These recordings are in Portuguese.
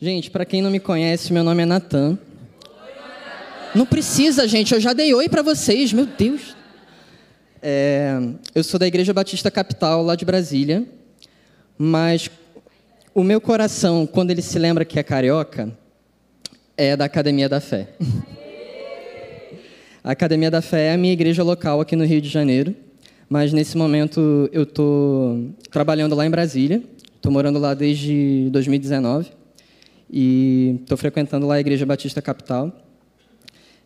Gente, para quem não me conhece, meu nome é Natan. Não precisa, gente, eu já dei oi para vocês, meu Deus. É, eu sou da Igreja Batista Capital, lá de Brasília, mas o meu coração, quando ele se lembra que é carioca, é da Academia da Fé. A Academia da Fé é a minha igreja local aqui no Rio de Janeiro, mas nesse momento eu estou trabalhando lá em Brasília, estou morando lá desde 2019 e estou frequentando lá a Igreja Batista Capital.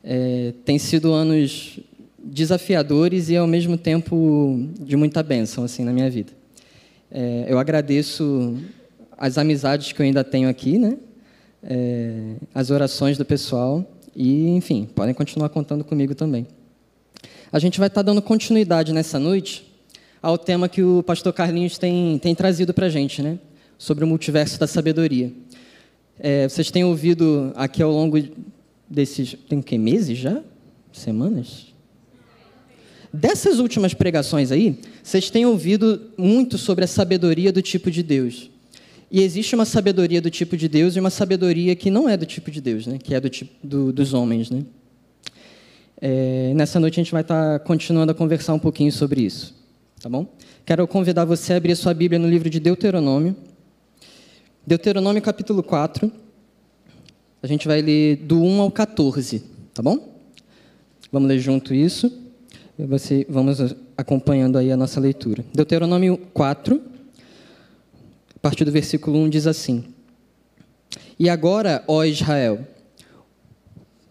É, tem sido anos desafiadores e ao mesmo tempo de muita bênção assim na minha vida. É, eu agradeço as amizades que eu ainda tenho aqui, né? É, as orações do pessoal e, enfim, podem continuar contando comigo também. A gente vai estar dando continuidade nessa noite ao tema que o pastor Carlinhos tem, tem trazido para a gente, né? Sobre o multiverso da sabedoria. É, vocês têm ouvido aqui ao longo desses. Tem que meses já? Semanas? Dessas últimas pregações aí, vocês têm ouvido muito sobre a sabedoria do tipo de Deus. E existe uma sabedoria do tipo de Deus e uma sabedoria que não é do tipo de Deus, né? que é do tipo do, dos homens. Né? É, nessa noite a gente vai estar continuando a conversar um pouquinho sobre isso. Tá bom? Quero convidar você a abrir a sua Bíblia no livro de Deuteronômio. Deuteronômio capítulo 4. A gente vai ler do 1 ao 14, tá bom? Vamos ler junto isso. Você, vamos acompanhando aí a nossa leitura. Deuteronômio 4, a partir do versículo 1 diz assim: E agora, ó Israel.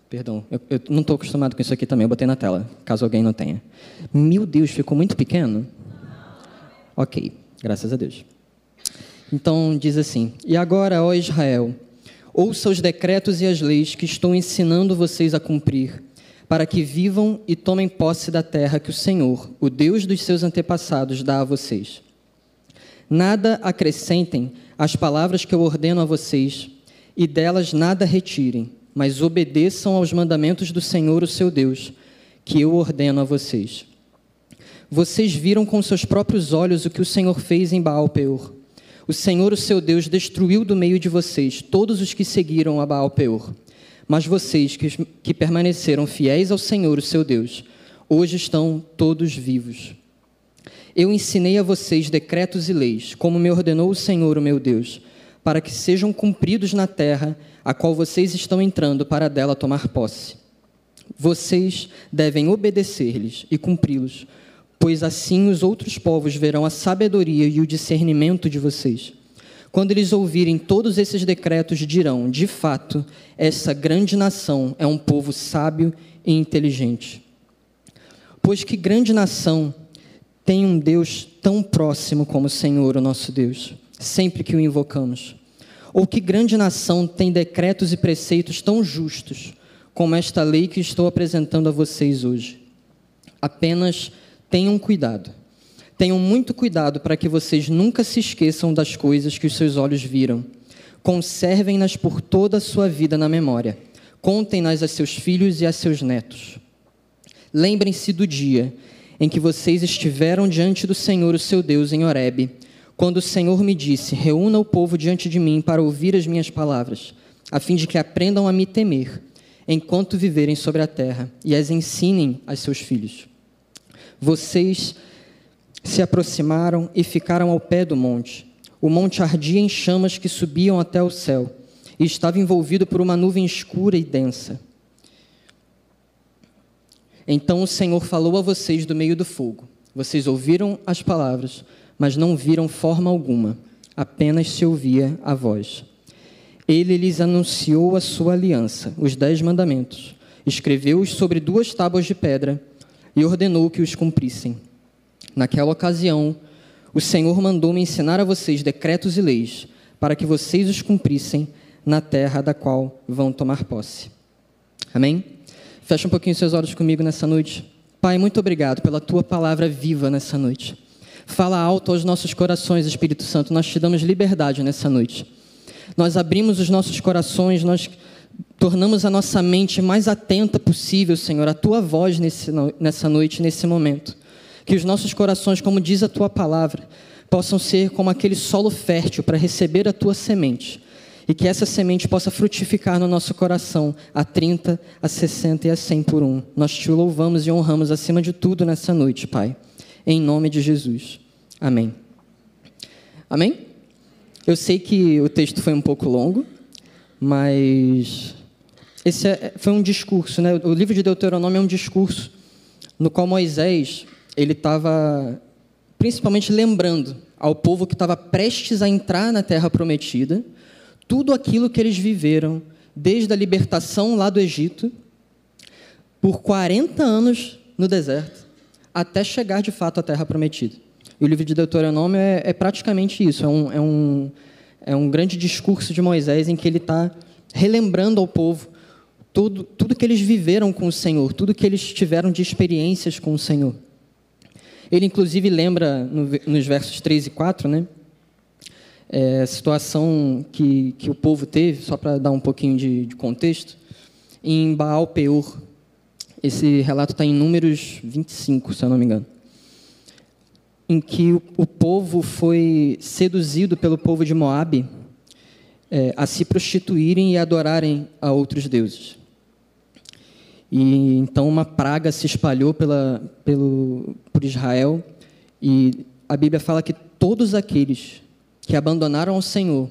Perdão, eu, eu não estou acostumado com isso aqui também, eu botei na tela, caso alguém não tenha. Meu Deus, ficou muito pequeno? Ok, graças a Deus. Então diz assim: E agora, ó Israel, ouça os decretos e as leis que estou ensinando vocês a cumprir, para que vivam e tomem posse da terra que o Senhor, o Deus dos seus antepassados, dá a vocês. Nada acrescentem às palavras que eu ordeno a vocês, e delas nada retirem, mas obedeçam aos mandamentos do Senhor, o seu Deus, que eu ordeno a vocês. Vocês viram com seus próprios olhos o que o Senhor fez em Baal-Peor. O Senhor, o seu Deus, destruiu do meio de vocês todos os que seguiram a Baal-Peor. Mas vocês que, que permaneceram fiéis ao Senhor, o seu Deus, hoje estão todos vivos. Eu ensinei a vocês decretos e leis, como me ordenou o Senhor, o meu Deus, para que sejam cumpridos na terra a qual vocês estão entrando para dela tomar posse. Vocês devem obedecer-lhes e cumpri-los, pois assim os outros povos verão a sabedoria e o discernimento de vocês. Quando eles ouvirem todos esses decretos, dirão: de fato, essa grande nação é um povo sábio e inteligente. Pois que grande nação tem um Deus tão próximo como o Senhor, o nosso Deus, sempre que o invocamos? Ou que grande nação tem decretos e preceitos tão justos como esta lei que estou apresentando a vocês hoje? Apenas tenham cuidado. Tenham muito cuidado para que vocês nunca se esqueçam das coisas que os seus olhos viram. Conservem-nas por toda a sua vida na memória. Contem-nas a seus filhos e a seus netos. Lembrem-se do dia em que vocês estiveram diante do Senhor, o seu Deus, em Horebe, quando o Senhor me disse: Reúna o povo diante de mim para ouvir as minhas palavras, a fim de que aprendam a me temer, enquanto viverem sobre a terra, e as ensinem a seus filhos. Vocês se aproximaram e ficaram ao pé do monte. O monte ardia em chamas que subiam até o céu, e estava envolvido por uma nuvem escura e densa. Então o Senhor falou a vocês do meio do fogo. Vocês ouviram as palavras, mas não viram forma alguma, apenas se ouvia a voz. Ele lhes anunciou a sua aliança, os dez mandamentos, escreveu-os sobre duas tábuas de pedra e ordenou que os cumprissem. Naquela ocasião, o Senhor mandou-me ensinar a vocês decretos e leis, para que vocês os cumprissem na terra da qual vão tomar posse. Amém? Fecha um pouquinho seus olhos comigo nessa noite. Pai, muito obrigado pela tua palavra viva nessa noite. Fala alto aos nossos corações, Espírito Santo. Nós te damos liberdade nessa noite. Nós abrimos os nossos corações, nós tornamos a nossa mente mais atenta possível, Senhor, à tua voz nesse, nessa noite, nesse momento. Que os nossos corações, como diz a tua palavra, possam ser como aquele solo fértil para receber a tua semente e que essa semente possa frutificar no nosso coração a 30, a 60 e a 100 por um. Nós te louvamos e honramos acima de tudo nessa noite, Pai. Em nome de Jesus. Amém. Amém? Eu sei que o texto foi um pouco longo, mas esse é, foi um discurso, né? O livro de Deuteronômio é um discurso no qual Moisés ele estava principalmente lembrando ao povo que estava prestes a entrar na Terra Prometida tudo aquilo que eles viveram desde a libertação lá do Egito por 40 anos no deserto até chegar de fato à Terra Prometida. E o livro de Deuteronômio é, é praticamente isso, é um, é, um, é um grande discurso de Moisés em que ele está relembrando ao povo tudo, tudo que eles viveram com o Senhor, tudo que eles tiveram de experiências com o Senhor. Ele, inclusive, lembra no, nos versos 3 e 4, né? É, a situação que, que o povo teve, só para dar um pouquinho de, de contexto, em Baal Peor. Esse relato está em Números 25, se eu não me engano. Em que o, o povo foi seduzido pelo povo de Moabe é, a se prostituírem e adorarem a outros deuses. E então uma praga se espalhou pela, pelo, por Israel e a Bíblia fala que todos aqueles que abandonaram o Senhor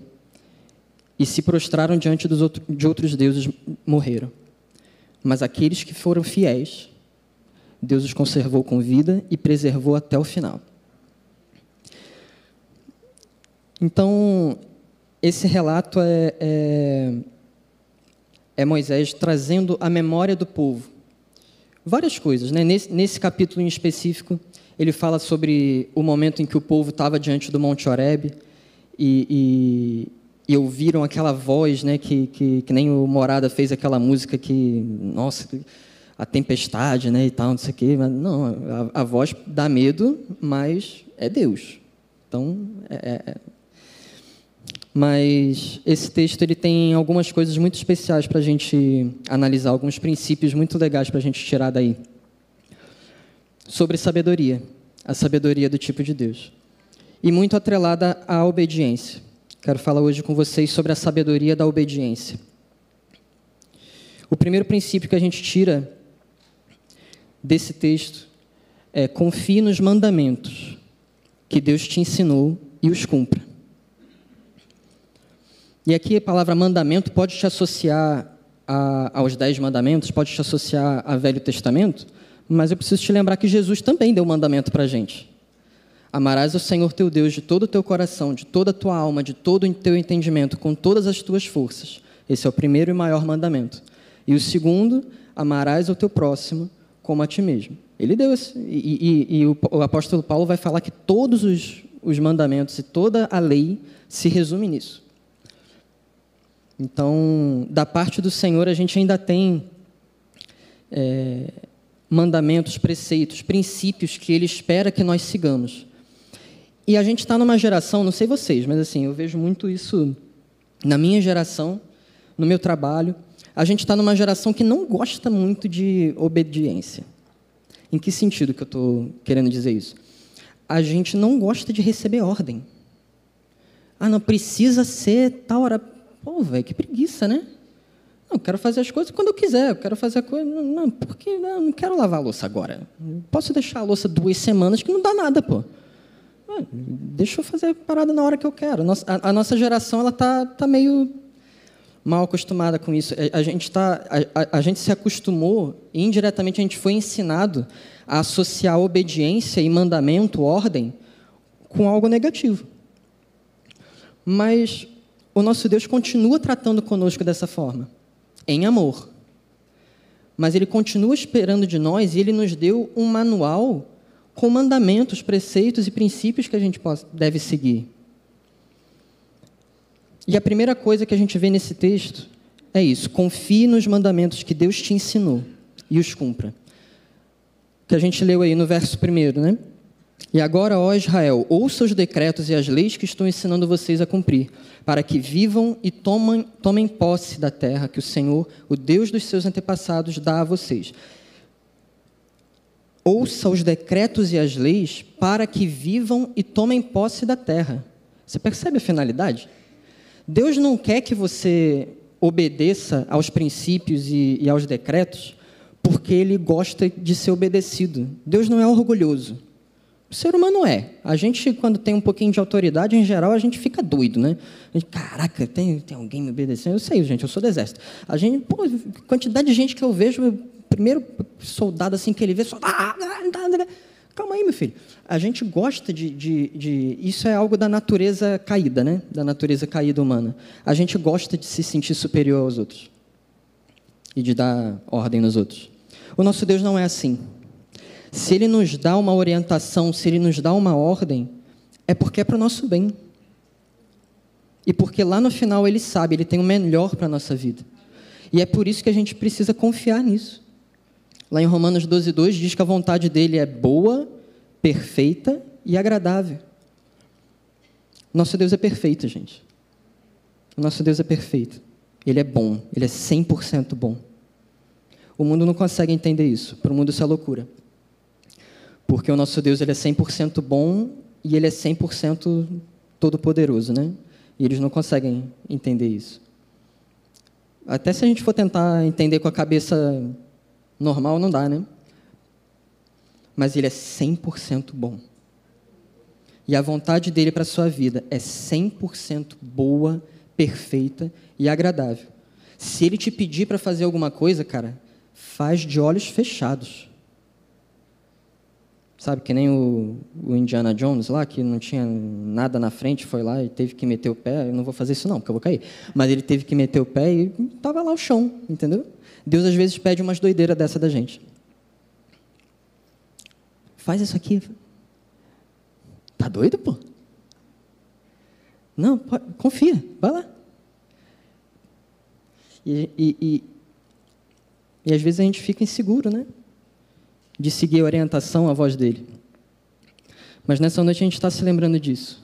e se prostraram diante dos outro, de outros deuses morreram. Mas aqueles que foram fiéis, Deus os conservou com vida e preservou até o final. Então, esse relato é, é é Moisés trazendo a memória do povo. Várias coisas, né? Nesse, nesse capítulo em específico, ele fala sobre o momento em que o povo estava diante do Monte Horeb e, e, e, ouviram aquela voz, né? Que, que, que, nem o Morada fez aquela música que, nossa, a tempestade, né? E tal, não sei o quê. Mas, não, a, a voz dá medo, mas é Deus. Então, é, é mas esse texto ele tem algumas coisas muito especiais para a gente analisar, alguns princípios muito legais para a gente tirar daí. Sobre sabedoria, a sabedoria do tipo de Deus. E muito atrelada à obediência. Quero falar hoje com vocês sobre a sabedoria da obediência. O primeiro princípio que a gente tira desse texto é confie nos mandamentos que Deus te ensinou e os cumpra. E aqui a palavra mandamento pode te associar a, aos dez mandamentos, pode te associar ao Velho Testamento, mas eu preciso te lembrar que Jesus também deu mandamento para a gente. Amarás o Senhor teu Deus de todo o teu coração, de toda a tua alma, de todo o teu entendimento, com todas as tuas forças. Esse é o primeiro e maior mandamento. E o segundo, amarás o teu próximo como a ti mesmo. Ele deu esse, e, e, e o, o, apóstolo Paulo vai falar que todos os, os mandamentos e toda a lei se resume nisso. Então, da parte do Senhor, a gente ainda tem é, mandamentos, preceitos, princípios que Ele espera que nós sigamos. E a gente está numa geração, não sei vocês, mas assim, eu vejo muito isso na minha geração, no meu trabalho. A gente está numa geração que não gosta muito de obediência. Em que sentido que eu estou querendo dizer isso? A gente não gosta de receber ordem. Ah, não precisa ser tal hora Pô, velho, que preguiça, né? Não, eu quero fazer as coisas quando eu quiser. Eu quero fazer a coisa. Não, não porque não, não quero lavar a louça agora. Posso deixar a louça duas semanas que não dá nada, pô. Deixa eu fazer a parada na hora que eu quero. A, nossa geração ela tá, tá meio mal acostumada com isso. A, a gente tá, a, a, gente se acostumou indiretamente a gente foi ensinado a associar obediência e mandamento, ordem, com algo negativo. Mas o nosso Deus continua tratando conosco dessa forma, em amor. Mas Ele continua esperando de nós e Ele nos deu um manual com mandamentos, preceitos e princípios que a gente deve seguir. E a primeira coisa que a gente vê nesse texto é isso: confie nos mandamentos que Deus te ensinou e os cumpra. Que a gente leu aí no verso primeiro, né? E agora, ó Israel, ouça os decretos e as leis que estou ensinando vocês a cumprir, para que vivam e tomem, tomem posse da terra que o Senhor, o Deus dos seus antepassados, dá a vocês. Ouça os decretos e as leis para que vivam e tomem posse da terra. Você percebe a finalidade? Deus não quer que você obedeça aos princípios e, e aos decretos porque ele gosta de ser obedecido. Deus não é orgulhoso. O ser humano é. A gente, quando tem um pouquinho de autoridade, em geral, a gente fica doido, né? Gente, Caraca, tem, tem alguém me obedecendo? Eu sei, gente, eu sou do exército. A gente, pô, quantidade de gente que eu vejo, primeiro soldado assim que ele vê, só. Calma aí, meu filho. A gente gosta de, de, de, Isso é algo da natureza caída, né? Da natureza caída humana. A gente gosta de se sentir superior aos outros e de dar ordem nos outros. O nosso Deus não é assim. Se Ele nos dá uma orientação, se Ele nos dá uma ordem, é porque é para o nosso bem. E porque lá no final Ele sabe, Ele tem o melhor para a nossa vida. E é por isso que a gente precisa confiar nisso. Lá em Romanos 12, 2 diz que a vontade dele é boa, perfeita e agradável. Nosso Deus é perfeito, gente. Nosso Deus é perfeito. Ele é bom, ele é 100% bom. O mundo não consegue entender isso. Para o mundo isso é loucura. Porque o nosso Deus ele é 100% bom e ele é 100% todo-poderoso, né? E eles não conseguem entender isso. Até se a gente for tentar entender com a cabeça normal, não dá, né? Mas ele é 100% bom. E a vontade dele para a sua vida é 100% boa, perfeita e agradável. Se ele te pedir para fazer alguma coisa, cara, faz de olhos fechados. Sabe, que nem o, o, Indiana Jones lá, que não tinha nada na frente, foi lá e teve que meter o pé. Eu não vou fazer isso não, porque eu vou cair. Mas ele teve que meter o pé e estava lá o chão, entendeu? Deus às vezes pede umas doideiras dessa da gente. Faz isso aqui. Tá doido, pô? Não, confia, vai lá. E, e, e, e às vezes a gente fica inseguro, né? De seguir a orientação, a voz dele. Mas nessa noite a gente está se lembrando disso.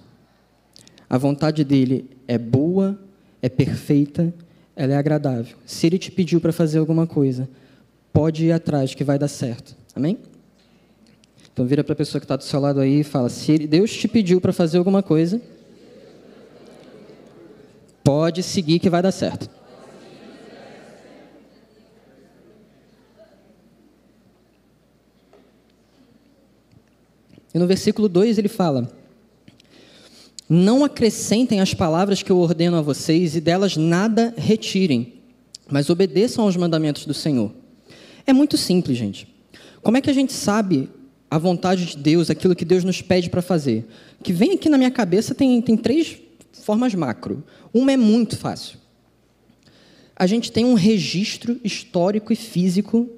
A vontade dele é boa, é perfeita, ela é agradável. Se ele te pediu para fazer alguma coisa, pode ir atrás que vai dar certo. Amém? Então vira para a pessoa que está do seu lado aí e fala: se Deus te pediu para fazer alguma coisa, pode seguir que vai dar certo. E no versículo 2 ele fala: Não acrescentem as palavras que eu ordeno a vocês e delas nada retirem, mas obedeçam aos mandamentos do Senhor. É muito simples, gente. Como é que a gente sabe a vontade de Deus, aquilo que Deus nos pede para fazer? Que vem aqui na minha cabeça tem, tem três formas macro. Uma é muito fácil. A gente tem um registro histórico e físico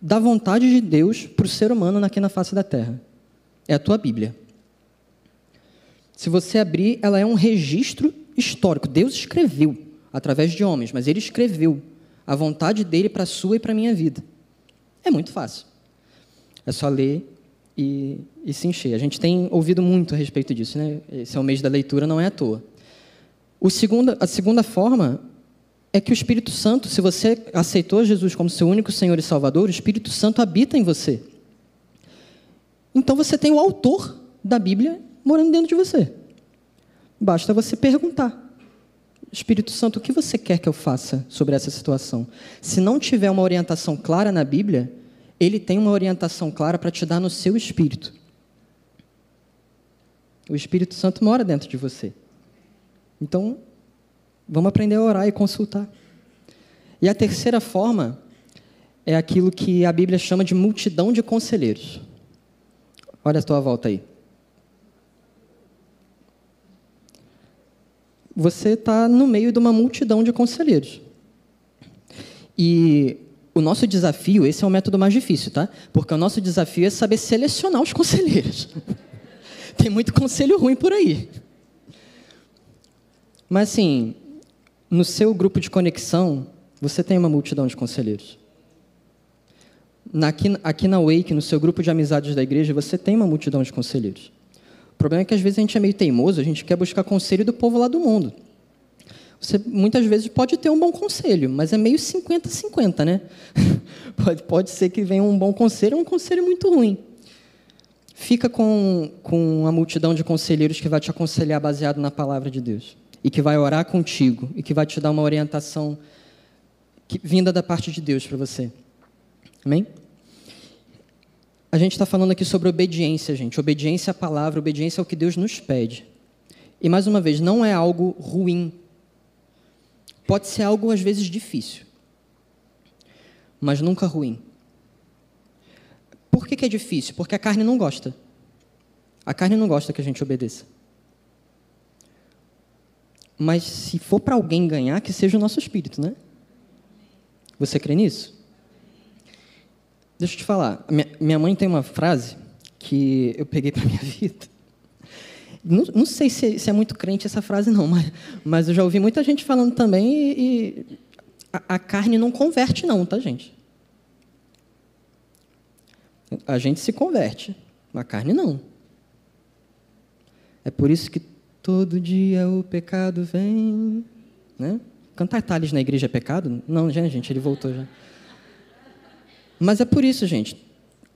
da vontade de Deus para o ser humano aqui na face da Terra é a tua Bíblia. Se você abrir, ela é um registro histórico. Deus escreveu através de homens, mas ele escreveu a vontade dele para a sua e para a minha vida. É muito fácil. É só ler e, e, se encher. A gente tem ouvido muito a respeito disso, né? Esse é o mês da leitura, não é à toa. O a segunda forma é que o Espírito Santo, se você aceitou Jesus como seu único Senhor e Salvador, o Espírito Santo habita em você. Então você tem o autor da Bíblia morando dentro de você. Basta você perguntar. Espírito Santo, o que você quer que eu faça sobre essa situação? Se não tiver uma orientação clara na Bíblia, ele tem uma orientação clara para te dar no seu espírito. O Espírito Santo mora dentro de você. Então, vamos aprender a orar e consultar. E a terceira forma é aquilo que a Bíblia chama de multidão de conselheiros. Olha a tua volta aí. Você está no meio de uma multidão de conselheiros. E o nosso desafio, esse é o método mais difícil, tá? Porque o nosso desafio é saber selecionar os conselheiros. Tem muito conselho ruim por aí. Mas assim, no seu grupo de conexão, você tem uma multidão de conselheiros aqui, aqui na Wake, no seu grupo de amizades da igreja, você tem uma multidão de conselheiros. O problema é que às vezes a gente é meio teimoso, a gente quer buscar conselho do povo lá do mundo. Você muitas vezes pode ter um bom conselho, mas é meio 50-50, né? pode, pode ser que venha um bom conselho ou um conselho muito ruim. Fica com, com a multidão de conselheiros que vai te aconselhar baseado na palavra de Deus. e que vai orar contigo e que vai te dar uma orientação que, vinda da parte de Deus para você. Amém? A gente está falando aqui sobre obediência, gente. Obediência à palavra, obediência ao que Deus nos pede. E mais uma vez, não é algo ruim. Pode ser algo às vezes difícil, mas nunca ruim. Por que, que é difícil? Porque a carne não gosta. A carne não gosta que a gente obedeça. Mas se for para alguém ganhar, que seja o nosso espírito, né? Você crê nisso? Deixa eu te falar. Minha mãe tem uma frase que eu peguei para minha vida. Não, não sei se é, se é, muito crente essa frase, não, mas, mas eu já ouvi muita gente falando também e, e a, a carne não converte, não, tá, gente? A gente se converte, a carne não. É por isso que todo dia o pecado vem. Né? Cantar tales na igreja é pecado? Não, já, gente, ele voltou já. Mas é por isso, gente.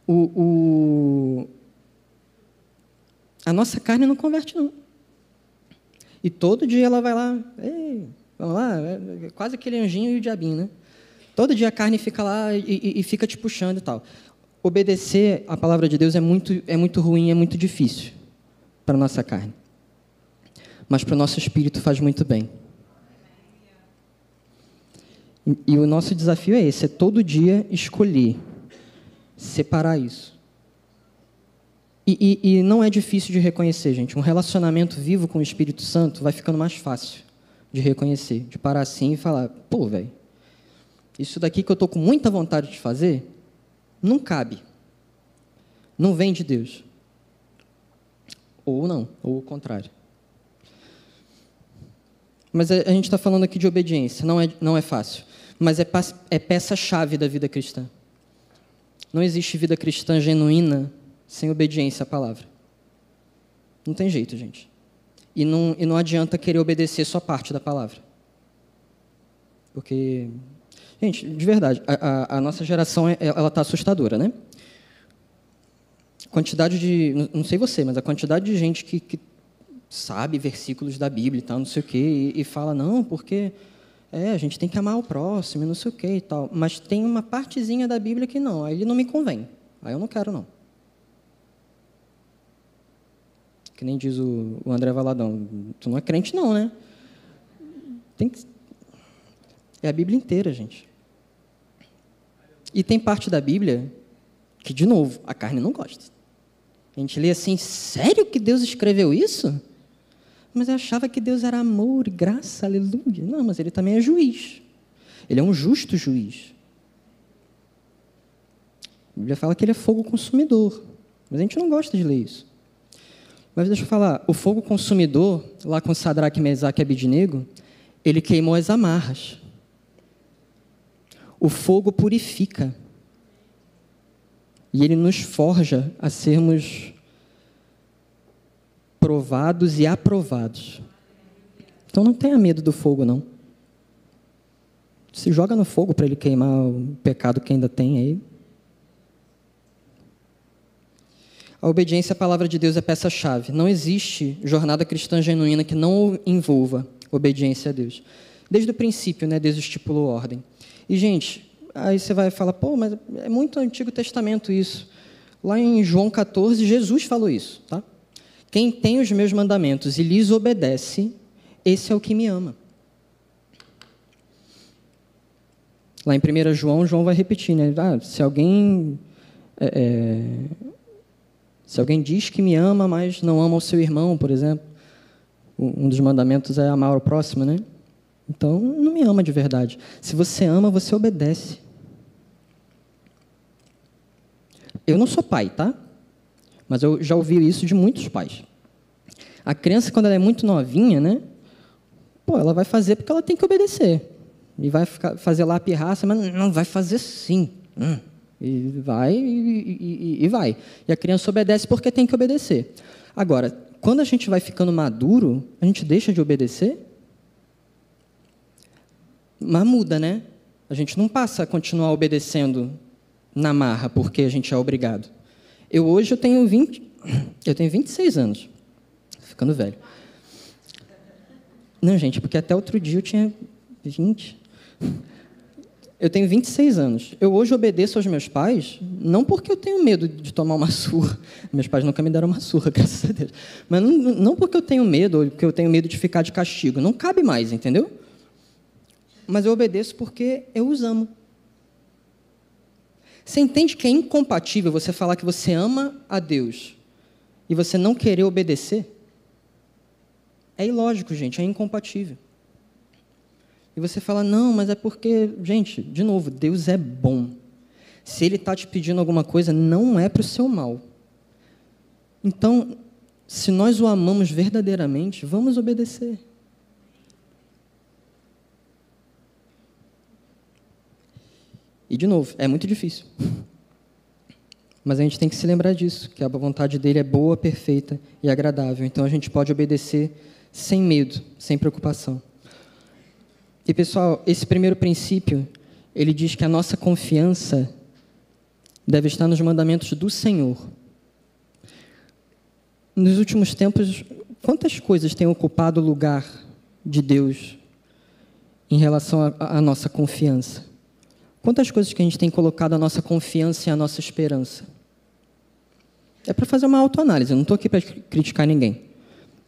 O, o, a nossa carne não converte, não. E todo dia ela vai lá, Ei, vamos lá, é, é quase aquele anjinho e o diabinho, né? Todo dia a carne fica lá e, e, e fica te puxando e tal. Obedecer a palavra de Deus é muito, é muito ruim, é muito difícil para a nossa carne. Mas para o nosso espírito faz muito bem. E, o nosso desafio é esse: é todo dia escolher, separar isso. E, e, e, não é difícil de reconhecer, gente. Um relacionamento vivo com o Espírito Santo vai ficando mais fácil de reconhecer, de parar assim e falar: pô, velho, isso daqui que eu estou com muita vontade de fazer, não cabe. Não vem de Deus. Ou não, ou o contrário. Mas a gente está falando aqui de obediência, não é, não é fácil. Mas é, é peça-chave da vida cristã. Não existe vida cristã genuína sem obediência à palavra. Não tem jeito, gente. E não, e não adianta querer obedecer só parte da palavra. Porque, gente, de verdade, a, a, a nossa geração é, ela está assustadora, né? Quantidade de, não sei você, mas a quantidade de gente que, que sabe versículos da Bíblia e tal, não sei o quê, e, e fala, não, porque é, a gente tem que amar o próximo, não sei o quê e tal. Mas tem uma partezinha da Bíblia que não, aí ele não me convém. Aí eu não quero, não. Que nem diz o, o André Valadão, tu não é crente não, né? Tem que... É a Bíblia inteira, gente. E tem parte da Bíblia que, de novo, a carne não gosta. A gente lê assim, sério que Deus escreveu isso? Mas eu achava que Deus era amor e graça, aleluia. Não, mas ele também é juiz. Ele é um justo juiz. A Bíblia fala que ele é fogo consumidor. Mas a gente não gosta de ler isso. Mas deixa eu falar, o fogo consumidor, lá com Sadraque, Mesaque e Abidnego, ele queimou as amarras. O fogo purifica. E ele nos forja a sermos provados e aprovados. Então não tenha medo do fogo, não. Se joga no fogo para ele queimar o pecado que ainda tem aí. A obediência à palavra de Deus é peça-chave. Não existe jornada cristã genuína que não envolva obediência a Deus. Desde o princípio, né, Deus estipulou ordem. E, gente, aí você vai falar, pô, mas é muito Antigo Testamento isso. Lá em João 14, Jesus falou isso, tá? Quem tem os meus mandamentos e lhes obedece, esse é o que me ama. Lá em 1 João, João vai repetir, né? Ah, se alguém é, é, se alguém diz que me ama, mas não ama o seu irmão, por exemplo, um dos mandamentos é amar o próximo, né? Então, não me ama de verdade. Se você ama, você obedece. Eu não sou pai, tá? Mas eu já ouvi isso de muitos pais. A criança, quando ela é muito novinha, né? Pô, ela vai fazer porque ela tem que obedecer. E vai ficar, fazer lá a pirraça, mas não vai fazer sim. Hum. E vai e, e, e vai. E a criança obedece porque tem que obedecer. Agora, quando a gente vai ficando maduro, a gente deixa de obedecer? Mas muda, né? A gente não passa a continuar obedecendo na marra porque a gente é obrigado. Eu hoje eu tenho 20, eu tenho 26 anos. ficando velho. Não, gente, porque até outro dia eu tinha 20. Eu tenho 26 anos. Eu hoje obedeço aos meus pais, não porque eu tenho medo de tomar uma surra. Meus pais nunca me deram uma surra, graças a Deus. Mas não, não porque eu tenho medo, ou porque eu tenho medo de ficar de castigo. Não cabe mais, entendeu? Mas eu obedeço porque eu os amo. Você entende que é incompatível você falar que você ama a Deus e você não querer obedecer? É ilógico, gente, é incompatível. E você fala, não, mas é porque, gente, de novo, Deus é bom. Se Ele está te pedindo alguma coisa, não é para o seu mal. Então, se nós o amamos verdadeiramente, vamos obedecer. E, de novo, é muito difícil. Mas a gente tem que se lembrar disso, que a vontade dele é boa, perfeita e agradável. Então a gente pode obedecer sem medo, sem preocupação. E pessoal, esse primeiro princípio, ele diz que a nossa confiança deve estar nos mandamentos do Senhor. Nos últimos tempos, quantas coisas têm ocupado o lugar de Deus em relação à nossa confiança? Quantas coisas que a gente tem colocado a nossa confiança e a nossa esperança? É para fazer uma autoanálise, eu não estou aqui para criticar ninguém.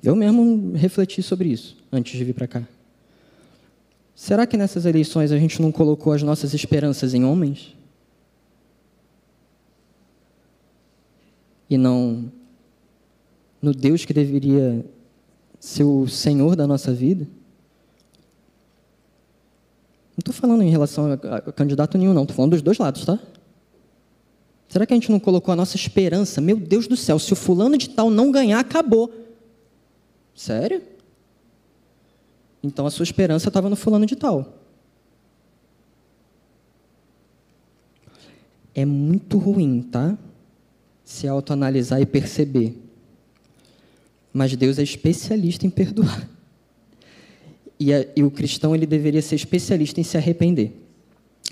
Eu mesmo refleti sobre isso antes de vir para cá. Será que nessas eleições a gente não colocou as nossas esperanças em homens? E não no Deus que deveria ser o Senhor da nossa vida? Não estou falando em relação a, a candidato nenhum, não. Estou falando dos dois lados, tá? Será que a gente não colocou a nossa esperança? Meu Deus do céu, se o fulano de tal não ganhar, acabou. Sério? Então a sua esperança estava no fulano de tal. É muito ruim, tá? Se autoanalisar e perceber. Mas Deus é especialista em perdoar. E, a, e o cristão ele deveria ser especialista em se arrepender.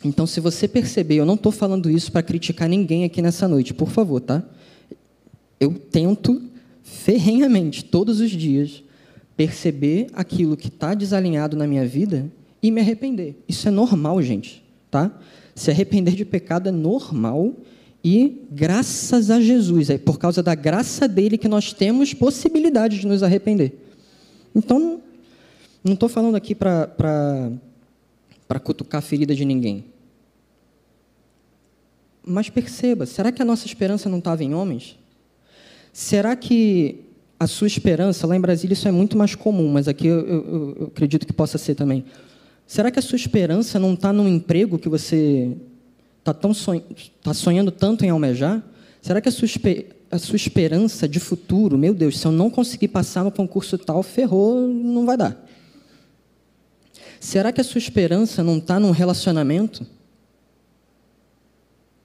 Então, se você perceber, eu não estou falando isso para criticar ninguém aqui nessa noite, por favor, tá? Eu tento ferrenhamente, todos os dias, perceber aquilo que está desalinhado na minha vida e me arrepender. Isso é normal, gente, tá? Se arrepender de pecado é normal e graças a Jesus, é por causa da graça dele que nós temos possibilidade de nos arrepender. Então, não estou falando aqui para cutucar a ferida de ninguém. Mas perceba, será que a nossa esperança não estava em homens? Será que a sua esperança, lá em Brasília isso é muito mais comum, mas aqui eu, eu, eu acredito que possa ser também. Será que a sua esperança não está num emprego que você está sonha, tá sonhando tanto em almejar? Será que a sua, a sua esperança de futuro, meu Deus, se eu não conseguir passar no concurso tal, ferrou, não vai dar? Será que a sua esperança não está num relacionamento?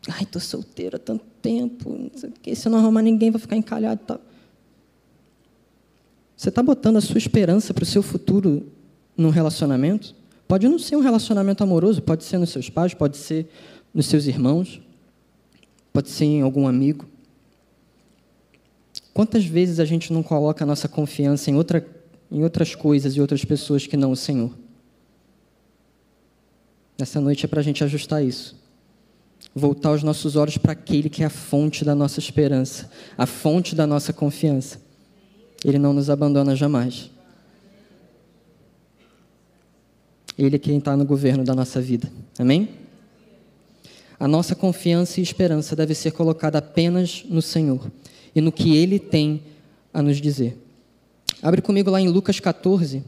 Ai, estou solteira há tanto tempo, não sei o quê, se eu não arrumar ninguém, vai ficar encalhado. Tal. Você está botando a sua esperança para o seu futuro num relacionamento? Pode não ser um relacionamento amoroso, pode ser nos seus pais, pode ser nos seus irmãos, pode ser em algum amigo. Quantas vezes a gente não coloca a nossa confiança em, outra, em outras coisas e outras pessoas que não o Senhor? Nessa noite é para a gente ajustar isso. Voltar os nossos olhos para aquele que é a fonte da nossa esperança, a fonte da nossa confiança. Ele não nos abandona jamais. Ele é quem está no governo da nossa vida. Amém? A nossa confiança e esperança deve ser colocada apenas no Senhor e no que Ele tem a nos dizer. Abre comigo lá em Lucas 14.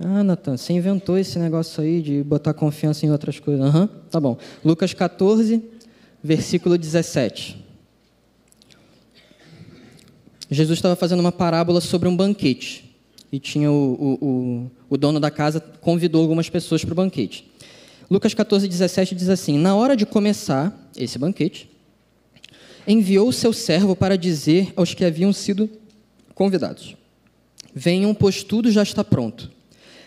Ah, Natan, você inventou esse negócio aí de botar confiança em outras coisas. Aham, uhum, tá bom. Lucas 14, versículo 17. Jesus estava fazendo uma parábola sobre um banquete. E tinha o, o, o, o dono da casa convidou algumas pessoas para o banquete. Lucas 14, 17 diz assim: Na hora de começar esse banquete, enviou seu servo para dizer aos que haviam sido convidados: Venham, pois tudo já está pronto.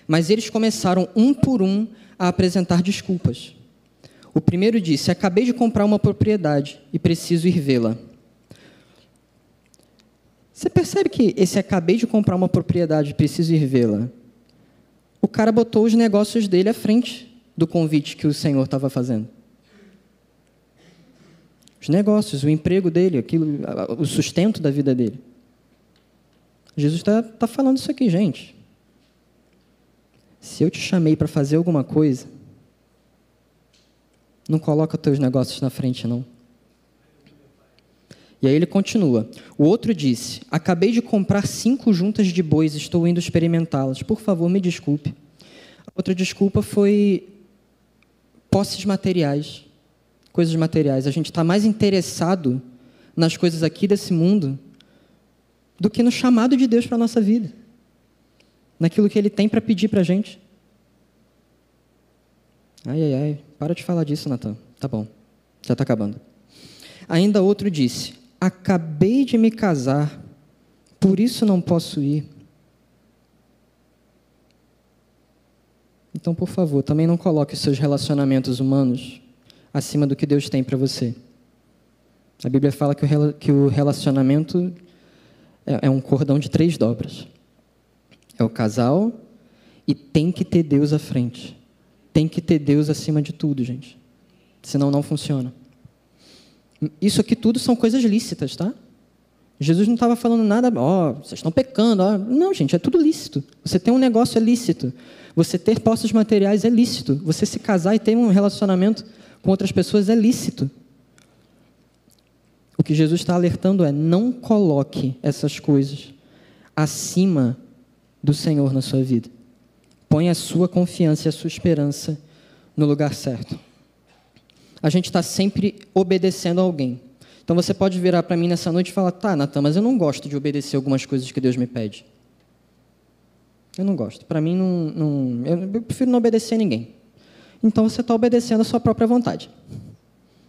Mas eles começaram um por um a apresentar desculpas. O primeiro disse: Acabei de comprar uma propriedade e preciso ir vê-la. Você percebe que esse acabei de comprar uma propriedade e preciso ir vê-la? O cara botou os negócios dele à frente do convite que o Senhor estava fazendo. Os negócios, o emprego dele, aquilo, o sustento da vida dele. Jesus está tá falando isso aqui, gente. Se eu te chamei para fazer alguma coisa, não coloca teus negócios na frente, não. E aí ele continua. O outro disse: Acabei de comprar cinco juntas de bois, estou indo experimentá-las. Por favor, me desculpe. A outra desculpa foi posses materiais, coisas materiais. A gente está mais interessado nas coisas aqui desse mundo do que no chamado de Deus para a nossa vida, naquilo que Ele tem para pedir para a gente. Ai, ai, ai, para de falar disso, Natan. Tá bom, já está acabando. Ainda outro disse: Acabei de me casar, por isso não posso ir. Então, por favor, também não coloque os seus relacionamentos humanos acima do que Deus tem para você. A Bíblia fala que o relacionamento é, é um cordão de três dobras. É o casal e tem que ter Deus à frente. Tem que ter Deus acima de tudo, gente. Senão não funciona. Isso aqui tudo são coisas lícitas, tá? Jesus não estava falando nada, ó, oh, vocês estão pecando. Ó. Não, gente, é tudo lícito. Você tem um negócio é lícito. Você ter posses materiais é lícito. Você se casar e ter um relacionamento com outras pessoas é lícito. O que Jesus está alertando é: não coloque essas coisas acima do Senhor na sua vida. Põe a sua confiança e a sua esperança no lugar certo. A gente está sempre obedecendo a alguém. Então você pode virar para mim nessa noite e falar: tá, Natan, mas eu não gosto de obedecer algumas coisas que Deus me pede. Eu não gosto. Para mim, não, não, eu prefiro não obedecer a ninguém. Então você está obedecendo a sua própria vontade.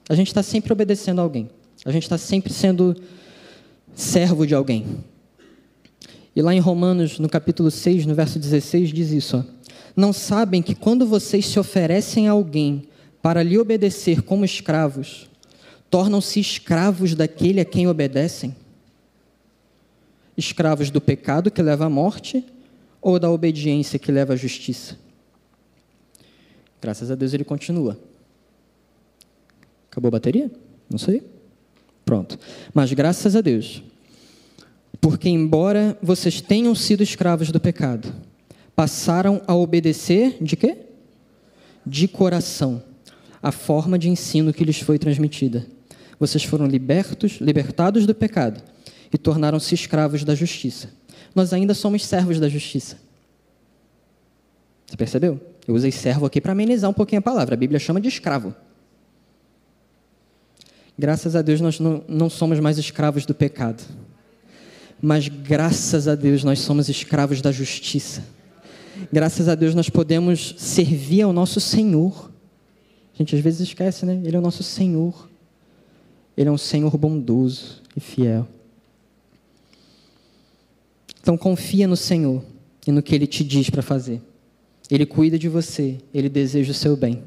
A gente está sempre obedecendo a alguém. A gente está sempre sendo servo de alguém. E lá em Romanos, no capítulo 6, no verso 16, diz isso: ó, Não sabem que quando vocês se oferecem a alguém para lhe obedecer como escravos, tornam-se escravos daquele a quem obedecem? Escravos do pecado que leva à morte ou da obediência que leva à justiça? Graças a Deus ele continua. Acabou a bateria? Não sei. Pronto. Mas graças a Deus, porque embora vocês tenham sido escravos do pecado, passaram a obedecer de quê? De coração, a forma de ensino que lhes foi transmitida. Vocês foram libertos, libertados do pecado e tornaram-se escravos da justiça. Nós ainda somos servos da justiça. Você percebeu? Eu usei servo aqui para amenizar um pouquinho a palavra. A Bíblia chama de escravo. Graças a Deus nós não, não somos mais escravos do pecado. Mas graças a Deus nós somos escravos da justiça. Graças a Deus nós podemos servir ao nosso Senhor. A gente às vezes esquece, né? Ele é o nosso Senhor. Ele é um Senhor bondoso e fiel. Então confia no Senhor e no que Ele te diz para fazer. Ele cuida de você, Ele deseja o seu bem.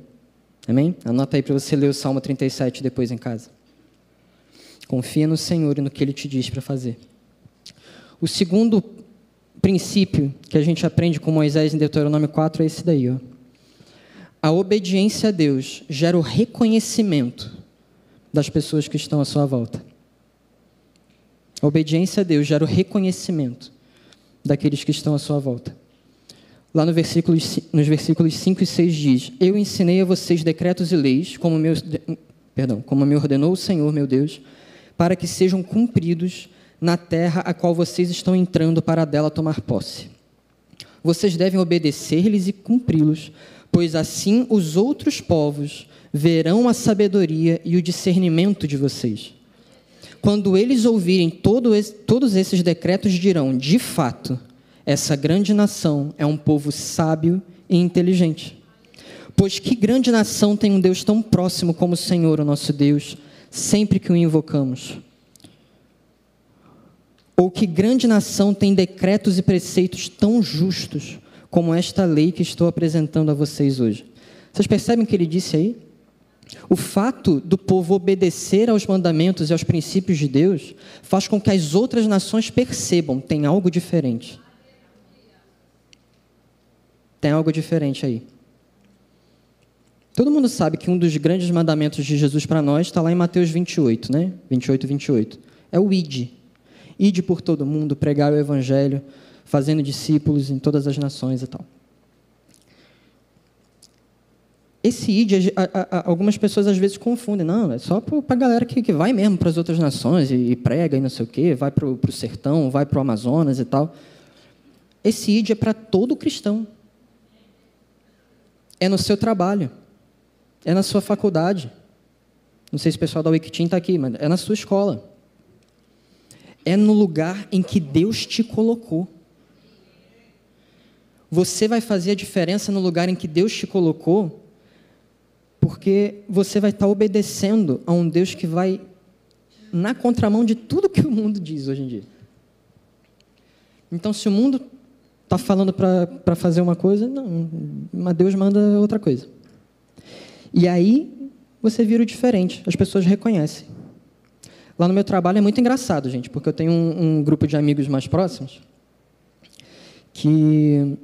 Amém? Anota aí para você ler o Salmo 37 depois em casa. Confia no Senhor e no que Ele te diz para fazer. O segundo princípio que a gente aprende com Moisés em Deuteronômio 4 é esse daí. Ó. A obediência a Deus gera o reconhecimento das pessoas que estão à sua volta. A obediência a Deus gera o reconhecimento daqueles que estão à sua volta. Lá no versículo, nos versículos 5 e 6 diz: Eu ensinei a vocês decretos e leis, como, meu, perdão, como me ordenou o Senhor, meu Deus, para que sejam cumpridos na terra a qual vocês estão entrando para dela tomar posse. Vocês devem obedecer-lhes e cumpri-los, pois assim os outros povos verão a sabedoria e o discernimento de vocês. Quando eles ouvirem todo esse, todos esses decretos, dirão: de fato, essa grande nação é um povo sábio e inteligente. Pois que grande nação tem um Deus tão próximo como o Senhor, o nosso Deus, sempre que o invocamos. Ou que grande nação tem decretos e preceitos tão justos como esta lei que estou apresentando a vocês hoje? Vocês percebem o que ele disse aí? O fato do povo obedecer aos mandamentos e aos princípios de Deus faz com que as outras nações percebam tem algo diferente. Tem algo diferente aí. Todo mundo sabe que um dos grandes mandamentos de Jesus para nós está lá em Mateus 28, né? 28, 28. É o id. Ide por todo mundo, pregar o evangelho, fazendo discípulos em todas as nações e tal. Esse id, algumas pessoas às vezes confundem. Não, é só para a galera que, que vai mesmo para as outras nações e, e, prega e não sei o quê, vai para o sertão, vai para o Amazonas e tal. Esse id é para todo cristão. É no seu trabalho é na sua faculdade. Não sei se o pessoal da Wikitin está aqui, mas é na sua escola. É no lugar em que Deus te colocou. Você vai fazer a diferença no lugar em que Deus te colocou, porque você vai estar obedecendo a um Deus que vai na contramão de tudo que o mundo diz hoje em dia. Então, se o mundo está falando para fazer uma coisa, não, mas Deus manda outra coisa. E aí você vira o diferente, as pessoas reconhecem. Lá no meu trabalho é muito engraçado, gente, porque eu tenho um, um grupo de amigos mais próximos que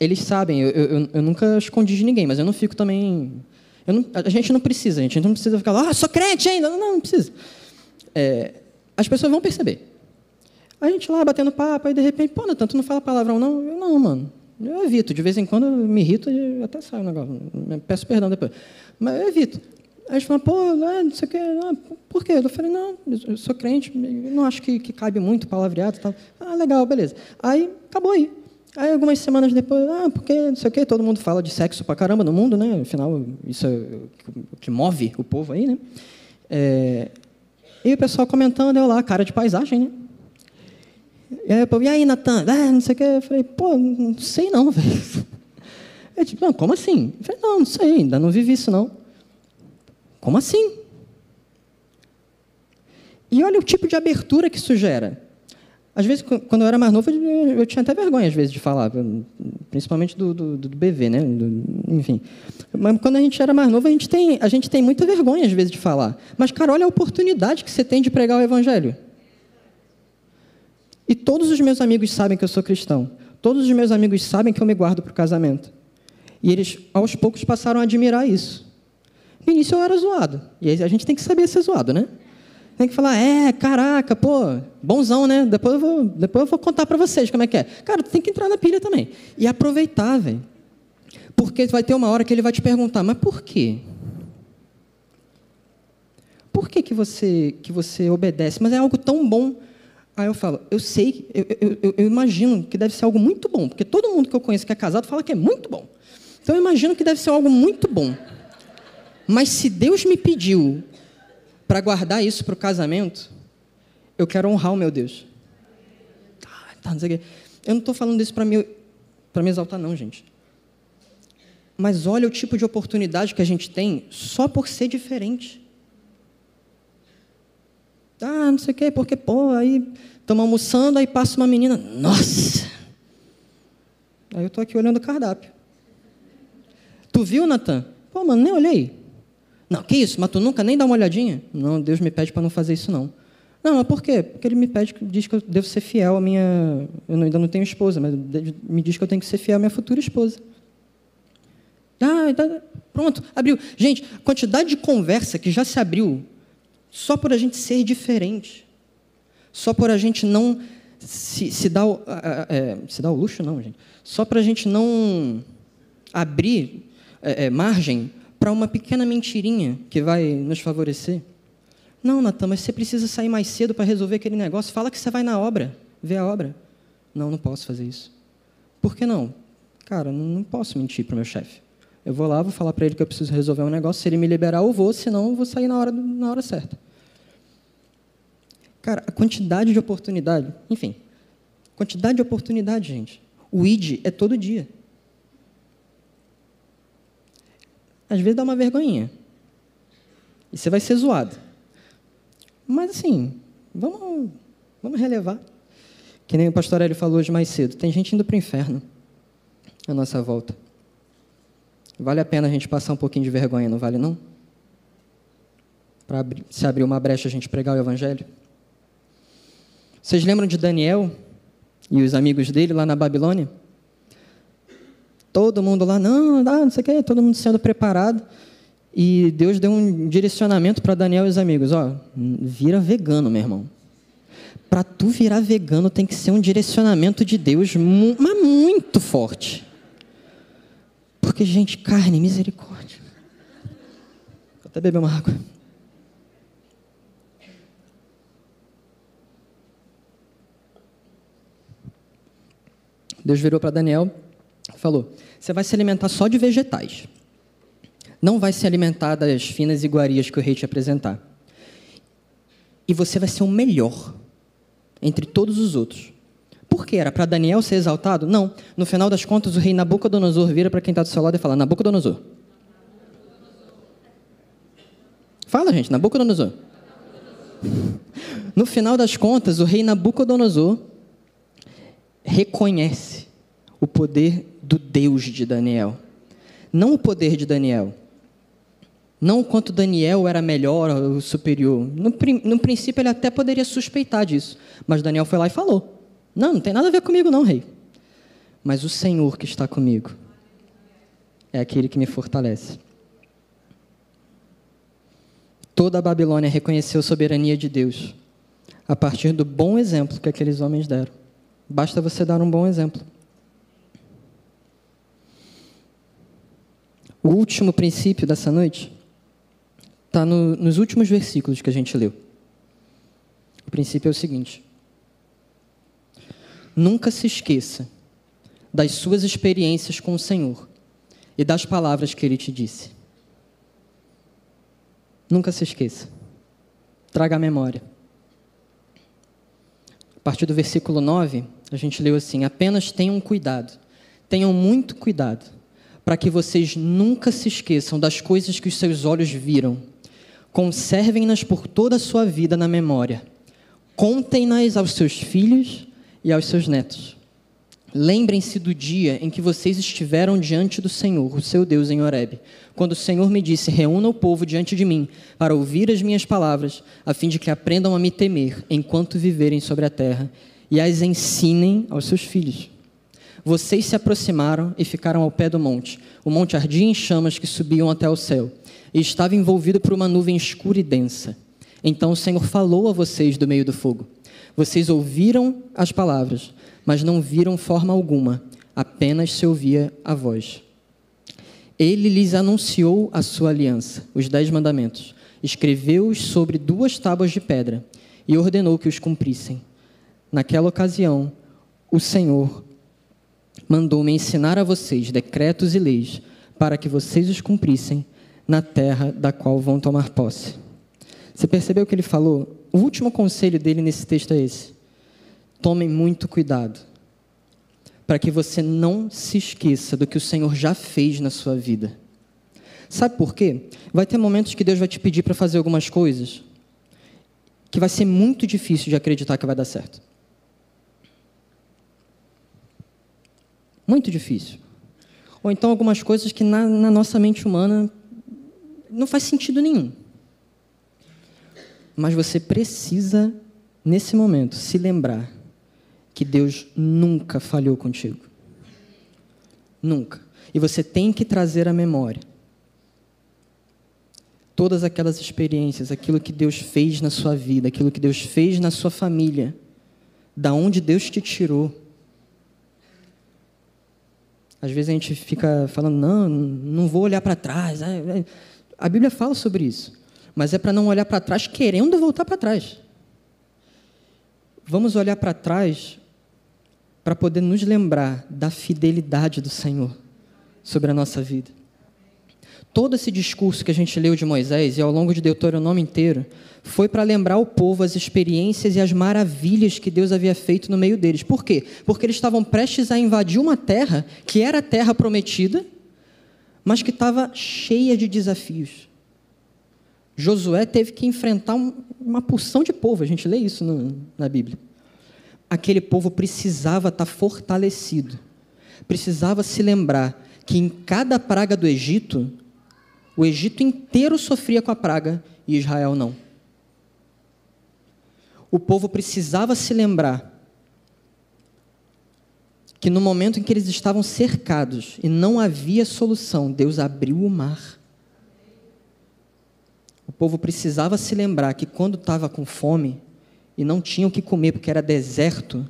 eles sabem, eu, eu, eu, nunca escondi de ninguém, mas eu não fico também. Não, a gente não precisa, a gente não precisa ficar lá, ah, sou crente ainda. Não, não precisa. É, as pessoas vão perceber. A gente lá batendo papo, aí de repente, pô, Natan, tu não fala palavrão, não? Eu, não, mano. Eu evito, de vez em quando eu me irrito e até sai o negócio. Peço perdão depois. Mas eu evito. Aí eles falam, pô, não sei o quê. Não, por quê? Eu falei, não, eu sou crente, não acho que, que cabe muito palavreado e tal. Ah, legal, beleza. Aí, acabou aí. Aí, algumas semanas depois, ah, porque não sei o quê, todo mundo fala de sexo pra caramba no mundo, né? Afinal, isso é o que move o povo aí, né? É, e o pessoal comentando, eu lá, cara de paisagem, né? E aí, e aí Natan? Ah, não sei o que. Eu falei, pô, não sei não, velho. Tipo, não, como assim? Eu falei, não, não sei, ainda não vivi isso não. Como assim? E olha o tipo de abertura que isso gera. Às vezes, quando eu era mais novo, eu, tinha até vergonha, às vezes, de falar, principalmente do, do, do BV, né? Do, enfim. Mas quando a gente era mais novo, a gente, tem, a gente tem muita vergonha, às vezes, de falar. Mas, cara, olha a oportunidade que você tem de pregar o Evangelho. E todos os meus amigos sabem que eu sou cristão. Todos os meus amigos sabem que eu me guardo para o casamento. E eles, aos poucos, passaram a admirar isso. No início eu era zoado. E a gente tem que saber ser zoado, né? Tem que falar, é, caraca, pô, bonzão, né? Depois eu vou, depois eu vou contar para vocês como é que é. Cara, tu tem que entrar na pilha também. E aproveitar, velho. Porque vai ter uma hora que ele vai te perguntar, mas por quê? Por que, que, você, que você obedece? Mas é algo tão bom. Aí eu falo, eu sei, eu, eu, eu, imagino que deve ser algo muito bom, porque todo mundo que eu conheço que é casado fala que é muito bom. Então eu imagino que deve ser algo muito bom. Mas se Deus me pediu para guardar isso para o casamento, eu quero honrar o meu Deus. Tá, tá, eu não estou falando isso para me, me exaltar, não, gente. Mas olha o tipo de oportunidade que a gente tem só por ser diferente. Ah, não sei o quê, porque, pô, aí estamos almoçando, aí passa uma menina, nossa! Aí eu estou aqui olhando o cardápio. Tu viu, Natan? Pô, mano, nem olhei. Não, que isso? Mas tu nunca nem dá uma olhadinha? Não, Deus me pede para não fazer isso, não. Não, mas por quê? Porque ele me pede, diz que eu devo ser fiel à minha. Eu ainda não tenho esposa, mas me diz que eu tenho que ser fiel à minha futura esposa. Ah, tá, pronto, abriu. Gente, quantidade de conversa que já se abriu só por a gente ser diferente. Só por a gente não se, se, dar, o, é, se dar o luxo, não, gente. Só para a gente não abrir é, é, margem para uma pequena mentirinha que vai nos favorecer. Não, Natan, mas você precisa sair mais cedo para resolver aquele negócio. Fala que você vai na obra, ver a obra. Não, não posso fazer isso. Por que não? Cara, não posso mentir para o meu chefe. Eu vou lá, vou falar para ele que eu preciso resolver um negócio. Se ele me liberar, eu vou, senão eu vou sair na hora, na hora certa. Cara, a quantidade de oportunidade, enfim, quantidade de oportunidade, gente. O ID é todo dia. Às vezes dá uma vergonhinha. E você vai ser zoado. Mas assim, vamos, Vamos relevar. Que nem o pastor Hélio falou hoje mais cedo. Tem gente indo para o inferno à nossa volta. Vale a pena a gente passar um pouquinho de vergonha, não vale não? Para se abrir uma brecha a gente pregar o evangelho? Vocês lembram de Daniel e os amigos dele lá na Babilônia? Todo mundo lá, não, não, sei o que, todo mundo sendo preparado. E Deus deu um direcionamento para Daniel e os amigos: ó, vira vegano, meu irmão. Para tu virar vegano tem que ser um direcionamento de Deus, mas muito forte. Porque, gente, carne, misericórdia. Vou até beber uma água. Deus virou para Daniel falou: Você vai se alimentar só de vegetais. Não vai se alimentar das finas iguarias que o rei te apresentar. E você vai ser o melhor entre todos os outros. Por que era? Para Daniel ser exaltado? Não. No final das contas, o rei Nabucodonosor vira para quem está do seu lado e fala: Nabucodonosor. Fala, gente, Nabucodonosor. No final das contas, o rei Nabucodonosor reconhece o poder do Deus de Daniel. Não o poder de Daniel. Não o quanto Daniel era melhor ou superior. No, no princípio, ele até poderia suspeitar disso. Mas Daniel foi lá e falou: Não, não tem nada a ver comigo, não, rei. Mas o Senhor que está comigo é aquele que me fortalece. Toda a Babilônia reconheceu a soberania de Deus a partir do bom exemplo que aqueles homens deram. Basta você dar um bom exemplo. O último princípio dessa noite está no, nos últimos versículos que a gente leu. O princípio é o seguinte: Nunca se esqueça das suas experiências com o Senhor e das palavras que Ele te disse. Nunca se esqueça. Traga a memória. A partir do versículo 9, a gente leu assim: apenas tenham cuidado, tenham muito cuidado, para que vocês nunca se esqueçam das coisas que os seus olhos viram. Conservem-nas por toda a sua vida na memória. Contem-nas aos seus filhos e aos seus netos. Lembrem-se do dia em que vocês estiveram diante do Senhor, o seu Deus, em Horebe, quando o Senhor me disse: Reúna o povo diante de mim, para ouvir as minhas palavras, a fim de que aprendam a me temer enquanto viverem sobre a terra e as ensinem aos seus filhos. Vocês se aproximaram e ficaram ao pé do monte. O monte ardia em chamas que subiam até o céu, e estava envolvido por uma nuvem escura e densa. Então o Senhor falou a vocês do meio do fogo. Vocês ouviram as palavras, mas não viram forma alguma, apenas se ouvia a voz. Ele lhes anunciou a sua aliança, os dez mandamentos, escreveu-os sobre duas tábuas de pedra e ordenou que os cumprissem. Naquela ocasião, o Senhor mandou-me ensinar a vocês decretos e leis para que vocês os cumprissem na terra da qual vão tomar posse. Você percebeu o que ele falou? O último conselho dele nesse texto é esse: tomem muito cuidado, para que você não se esqueça do que o Senhor já fez na sua vida. Sabe por quê? Vai ter momentos que Deus vai te pedir para fazer algumas coisas que vai ser muito difícil de acreditar que vai dar certo. Muito difícil. Ou então algumas coisas que na, na nossa mente humana não faz sentido nenhum. Mas você precisa, nesse momento, se lembrar que Deus nunca falhou contigo. Nunca. E você tem que trazer à memória todas aquelas experiências, aquilo que Deus fez na sua vida, aquilo que Deus fez na sua família, da onde Deus te tirou. Às vezes a gente fica falando, não, não vou olhar para trás. A Bíblia fala sobre isso. Mas é para não olhar para trás querendo voltar para trás. Vamos olhar para trás para poder nos lembrar da fidelidade do Senhor sobre a nossa vida. Todo esse discurso que a gente leu de Moisés e ao longo de Deuteronômio inteiro foi para lembrar o povo as experiências e as maravilhas que Deus havia feito no meio deles. Por quê? Porque eles estavam prestes a invadir uma terra que era a terra prometida, mas que estava cheia de desafios. Josué teve que enfrentar uma porção de povo, a gente lê isso no, na Bíblia. aquele povo precisava estar fortalecido, precisava se lembrar que em cada praga do Egito, o Egito inteiro sofria com a praga e Israel não. O povo precisava se lembrar que no momento em que eles estavam cercados e não havia solução, Deus abriu o mar. O povo precisava se lembrar que quando estava com fome e não tinha o que comer porque era deserto,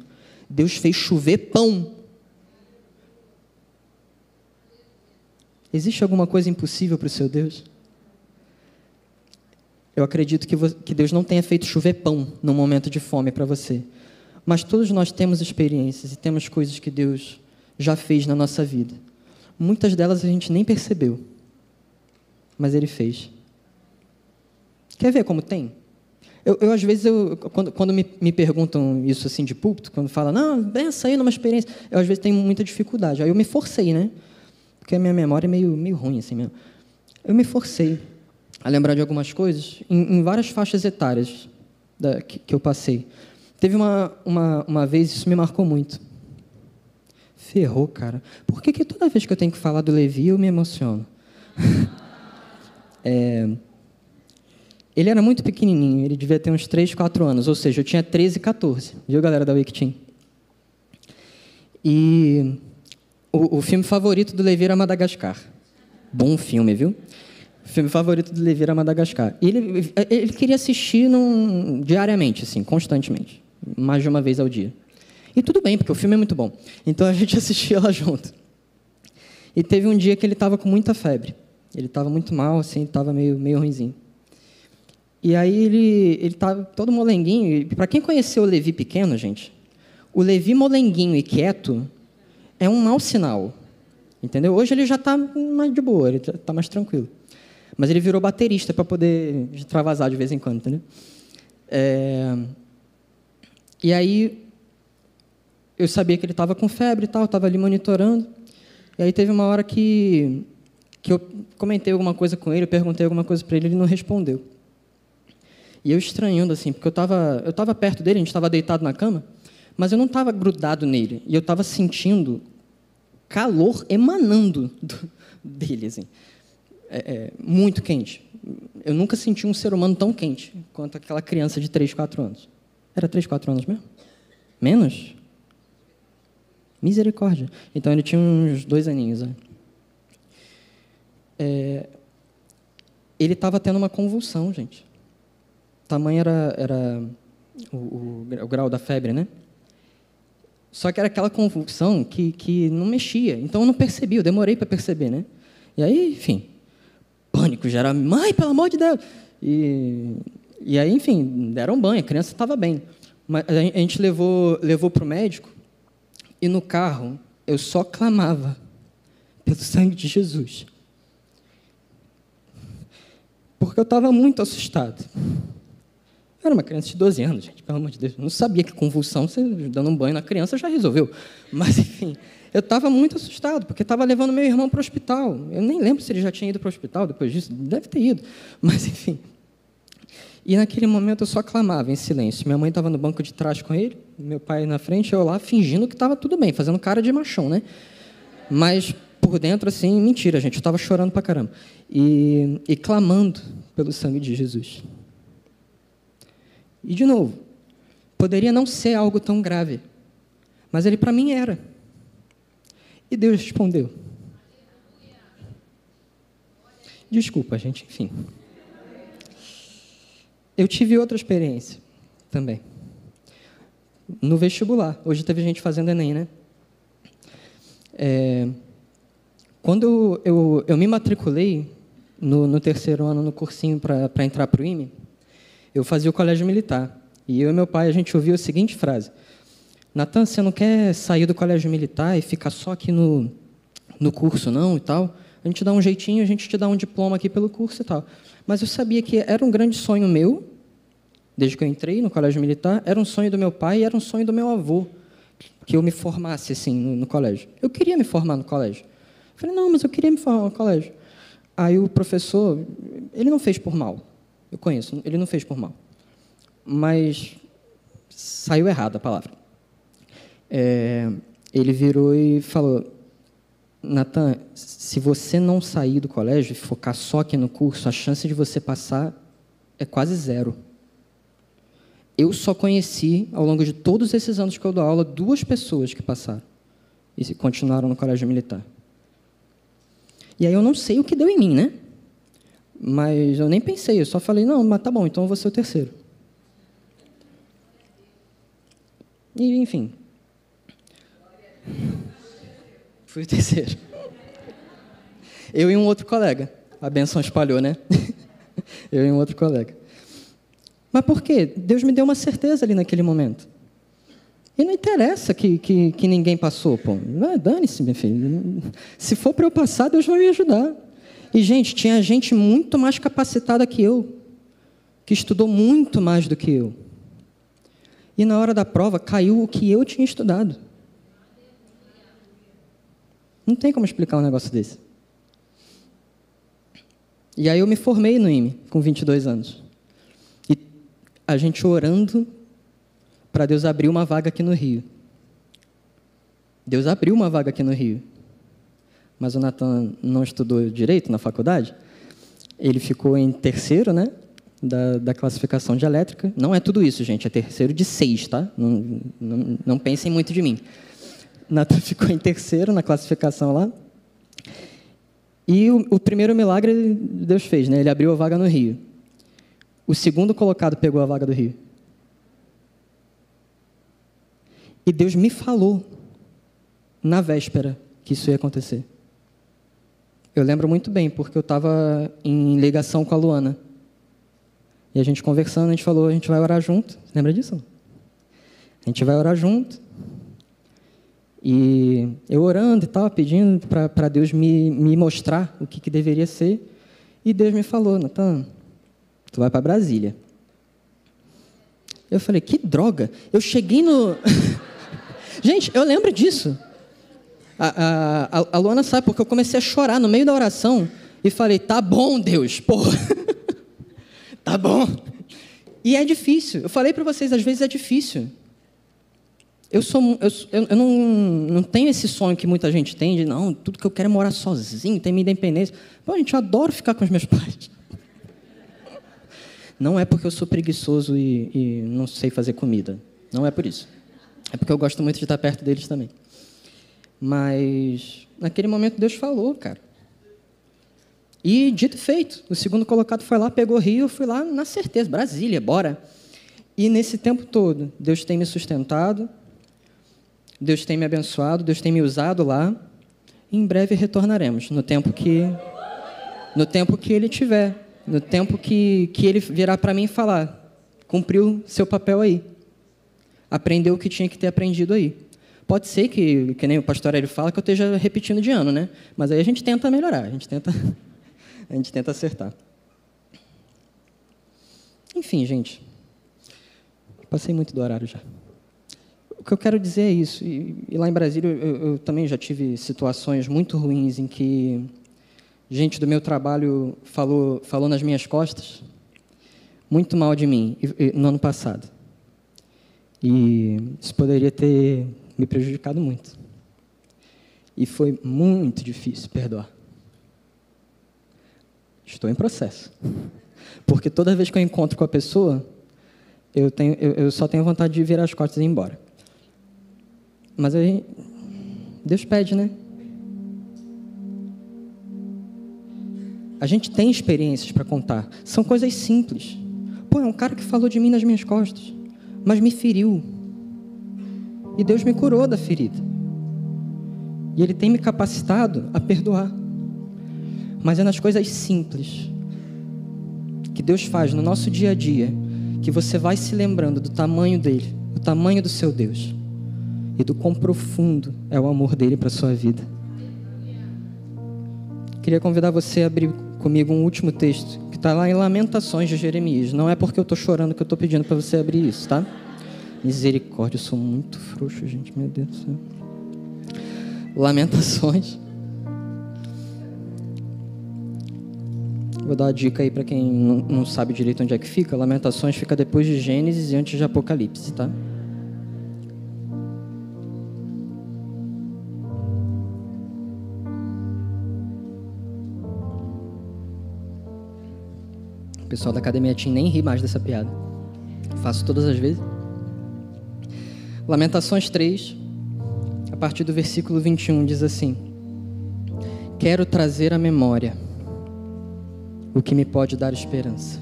Deus fez chover pão. Existe alguma coisa impossível para o seu Deus? Eu acredito que Deus não tenha feito chover pão num momento de fome para você. Mas todos nós temos experiências e temos coisas que Deus já fez na nossa vida. Muitas delas a gente nem percebeu, mas Ele fez. Quer ver como tem? Eu, eu às vezes, eu, quando, quando me, me, perguntam isso assim de púlpito, quando falam, não, pensa aí numa experiência, eu às vezes tenho muita dificuldade. Aí eu me forcei, né? Porque a minha memória é meio, meio ruim assim mesmo. Eu me forcei a lembrar de algumas coisas em, em várias faixas etárias da, que, que eu passei. Teve uma, uma, uma vez, isso me marcou muito. Ferrou, cara. Por que, que toda vez que eu tenho que falar do Levi eu me emociono? é, ele era muito pequenininho, ele devia ter uns 3, 4 anos, ou seja, eu tinha 13, 14. Viu, galera da Wake? E o, o filme favorito do Levi era Madagascar. Bom filme, viu? Filme favorito do Levi era Madagascar. E ele, ele queria assistir num, diariamente, assim, constantemente mais de uma vez ao dia. E tudo bem, porque o filme é muito bom. Então a gente assistia lá junto. E teve um dia que ele estava com muita febre. Ele estava muito mal, assim, estava meio, meio ruimzinho. E aí ele ele estava todo molenguinho. Para quem conheceu o Levi pequeno, gente, o Levi molenguinho e quieto é um mau sinal. Entendeu? Hoje ele já está mais de boa, ele está mais tranquilo. Mas ele virou baterista para poder extravasar de vez em quando, entendeu? É... E aí eu sabia que ele estava com febre e tal, estava ali monitorando. E aí teve uma hora que, que eu comentei alguma coisa com ele, perguntei alguma coisa para ele, ele não respondeu. E eu estranhando assim, porque eu estava eu tava perto dele, a gente estava deitado na cama, mas eu não estava grudado nele. E eu estava sentindo calor emanando do, dele, assim. É, é, muito quente. Eu nunca senti um ser humano tão quente quanto aquela criança de 3, 4 anos. Era 3, 4 anos mesmo? Menos? Misericórdia. Então ele tinha uns dois aninhos. Né? É, ele estava tendo uma convulsão, gente. Tamanho era, era o, o, o, grau da febre, né? Só que era aquela convulsão que, que não mexia. Então eu não percebi, eu demorei para perceber, né? E aí, enfim, pânico geral. Mãe, pelo amor de Deus! E e aí, enfim, deram banho, a criança estava bem. Mas a gente levou, levou para o médico e no carro eu só clamava pelo sangue de Jesus. Porque eu estava muito assustado. Eu era uma criança de 12 anos, gente, pelo amor de Deus. Eu não sabia que convulsão, você dando um banho na criança já resolveu. Mas, enfim, eu estava muito assustado, porque estava levando meu irmão para o hospital. Eu nem lembro se ele já tinha ido para o hospital depois disso. Deve ter ido. Mas, enfim, e naquele momento eu só clamava em silêncio. Minha mãe estava no banco de trás com ele, meu pai na frente, eu lá fingindo que estava tudo bem, fazendo cara de machão, né? Mas por dentro, assim, mentira, gente, eu estava chorando pra caramba. E, e clamando pelo sangue de Jesus. E de novo, poderia não ser algo tão grave, mas ele para mim era. E Deus respondeu. Desculpa, gente, enfim. Eu tive outra experiência também. No vestibular. Hoje teve gente fazendo Enem, né? É, quando eu, eu, eu, me matriculei no, no, terceiro ano no cursinho para entrar para o IME, eu fazia o colégio militar. E eu e meu pai, a gente ouvia a seguinte frase. Natan, você não quer sair do colégio militar e ficar só aqui no, no curso, não, e tal? A gente dá um jeitinho, a gente te dá um diploma aqui pelo curso e tal. Mas eu sabia que era um grande sonho meu, desde que eu entrei no colégio militar, era um sonho do meu pai e era um sonho do meu avô, que eu me formasse assim no, no colégio. Eu queria me formar no colégio. Eu falei, não, mas eu queria me formar no colégio. Aí o professor, ele não fez por mal. Eu conheço, ele não fez por mal. Mas saiu errada a palavra. é, ele virou e falou: Natan, se você não sair do colégio e focar só aqui no curso, a chance de você passar é quase zero. Eu só conheci, ao longo de todos esses anos que eu dou aula, duas pessoas que passaram e continuaram no colégio militar. E aí eu não sei o que deu em mim, né? Mas eu nem pensei, eu só falei, não, mas tá bom, então eu vou ser o terceiro. E, enfim. Fui o terceiro. Eu e um outro colega. A benção espalhou, né? Eu e um outro colega. Mas por quê? Deus me deu uma certeza ali naquele momento. E não interessa que, que, que ninguém passou, pô. Dane-se, meu filho. Se for para eu passar, Deus vai me ajudar. E, gente, tinha gente muito mais capacitada que eu, que estudou muito mais do que eu. E na hora da prova caiu o que eu tinha estudado. Não tem como explicar um negócio desse. E aí eu me formei no IME, com 22 anos. E a gente orando para Deus abrir uma vaga aqui no Rio. Deus abriu uma vaga aqui no Rio mas o Natan não estudou direito na faculdade. Ele ficou em terceiro, né? Da, da, classificação de elétrica. Não é tudo isso, gente. É terceiro de seis, tá? Não, não, não pensem muito de mim. Natan ficou em terceiro na classificação lá. E o, o, primeiro milagre Deus fez, né? Ele abriu a vaga no Rio. O segundo colocado pegou a vaga do Rio. E Deus me falou na véspera que isso ia acontecer. Eu lembro muito bem, porque eu estava em ligação com a Luana. E a gente conversando, a gente falou, a gente vai orar junto. Lembra disso? A gente vai orar junto. E eu orando e tal, pedindo para Deus me, me mostrar o que, que deveria ser. E Deus me falou, Natan, tu vai para Brasília. Eu falei, que droga. Eu cheguei no. gente, eu lembro disso. A, a, Luana sabe porque eu comecei a chorar no meio da oração e falei: tá bom, Deus, porra. tá bom. E é difícil. Eu falei para vocês, às vezes é difícil. Eu, sou, eu, eu não, não tenho esse sonho que muita gente tem de, não, tudo que eu quero é morar sozinho, ter minha independência. Pô, gente, eu adoro ficar com os meus pais. Não é porque eu sou preguiçoso e, e não sei fazer comida. Não é por isso. É porque eu gosto muito de estar perto deles também. Mas naquele momento Deus falou, cara. E dito e feito, o segundo colocado foi lá, pegou Rio, eu fui lá na certeza, Brasília, bora. E nesse tempo todo, Deus tem me sustentado, Deus tem me abençoado, Deus tem me usado lá. E em breve retornaremos, no tempo que no tempo que ele tiver, no tempo que, que ele virá para mim falar: cumpriu seu papel aí. Aprendeu o que tinha que ter aprendido aí. Pode ser que, que nem o pastor Hélio fala, que eu esteja repetindo de ano, né? Mas aí a gente tenta melhorar, a gente tenta, a gente tenta acertar. Enfim, gente. Passei muito do horário já. O que eu quero dizer é isso. E, e lá em Brasília eu, eu, também já tive situações muito ruins em que gente do meu trabalho falou, falou nas minhas costas muito mal de mim no ano passado. E isso poderia ter me prejudicado muito. E foi muito difícil perdoar. Estou em processo. Porque toda vez que eu encontro com a pessoa, eu, tenho, eu, eu só tenho vontade de virar as costas e ir embora. Mas aí, Deus pede, né? A gente tem experiências para contar. São coisas simples. Pô, é um cara que falou de mim nas minhas costas, mas me feriu. E Deus me curou da ferida. E Ele tem me capacitado a perdoar. Mas é nas coisas simples que Deus faz no nosso dia a dia que você vai se lembrando do tamanho dele, do tamanho do seu Deus e do quão profundo é o amor dele para a sua vida. Queria convidar você a abrir comigo um último texto que está lá em Lamentações de Jeremias. Não é porque eu estou chorando que eu estou pedindo para você abrir isso, tá? Misericórdia, eu sou muito frouxo, gente, meu Deus do céu. Lamentações. Vou dar uma dica aí para quem não sabe direito onde é que fica. Lamentações fica depois de Gênesis e antes de Apocalipse, tá? O pessoal da academia Team nem ri mais dessa piada. Faço todas as vezes. Lamentações 3, a partir do versículo 21, diz assim: Quero trazer à memória o que me pode dar esperança.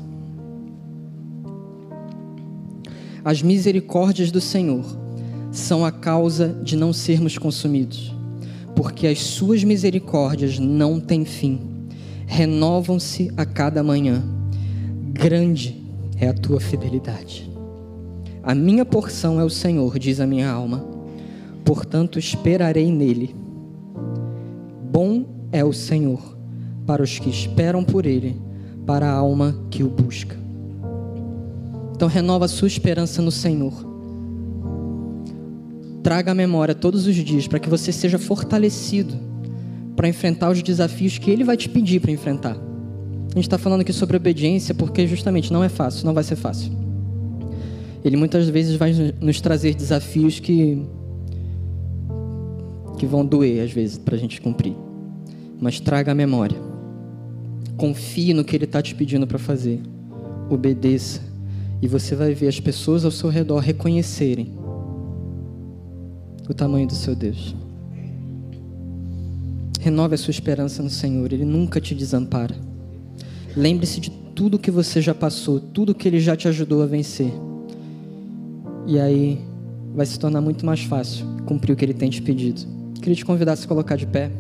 As misericórdias do Senhor são a causa de não sermos consumidos, porque as suas misericórdias não têm fim, renovam-se a cada manhã. Grande é a tua fidelidade. A minha porção é o Senhor, diz a minha alma, portanto esperarei nele. Bom é o Senhor para os que esperam por ele, para a alma que o busca. Então renova a sua esperança no Senhor. Traga a memória todos os dias para que você seja fortalecido para enfrentar os desafios que Ele vai te pedir para enfrentar. A gente está falando aqui sobre obediência porque justamente não é fácil, não vai ser fácil. Ele muitas vezes vai nos trazer desafios que que vão doer às vezes para a gente cumprir. Mas traga a memória. Confie no que Ele está te pedindo para fazer. Obedeça e você vai ver as pessoas ao seu redor reconhecerem o tamanho do seu Deus. Renove a sua esperança no Senhor, Ele nunca te desampara. Lembre-se de tudo que você já passou, tudo que Ele já te ajudou a vencer. E aí vai se tornar muito mais fácil cumprir o que Ele tem te pedido. Queria te convidar a se colocar de pé.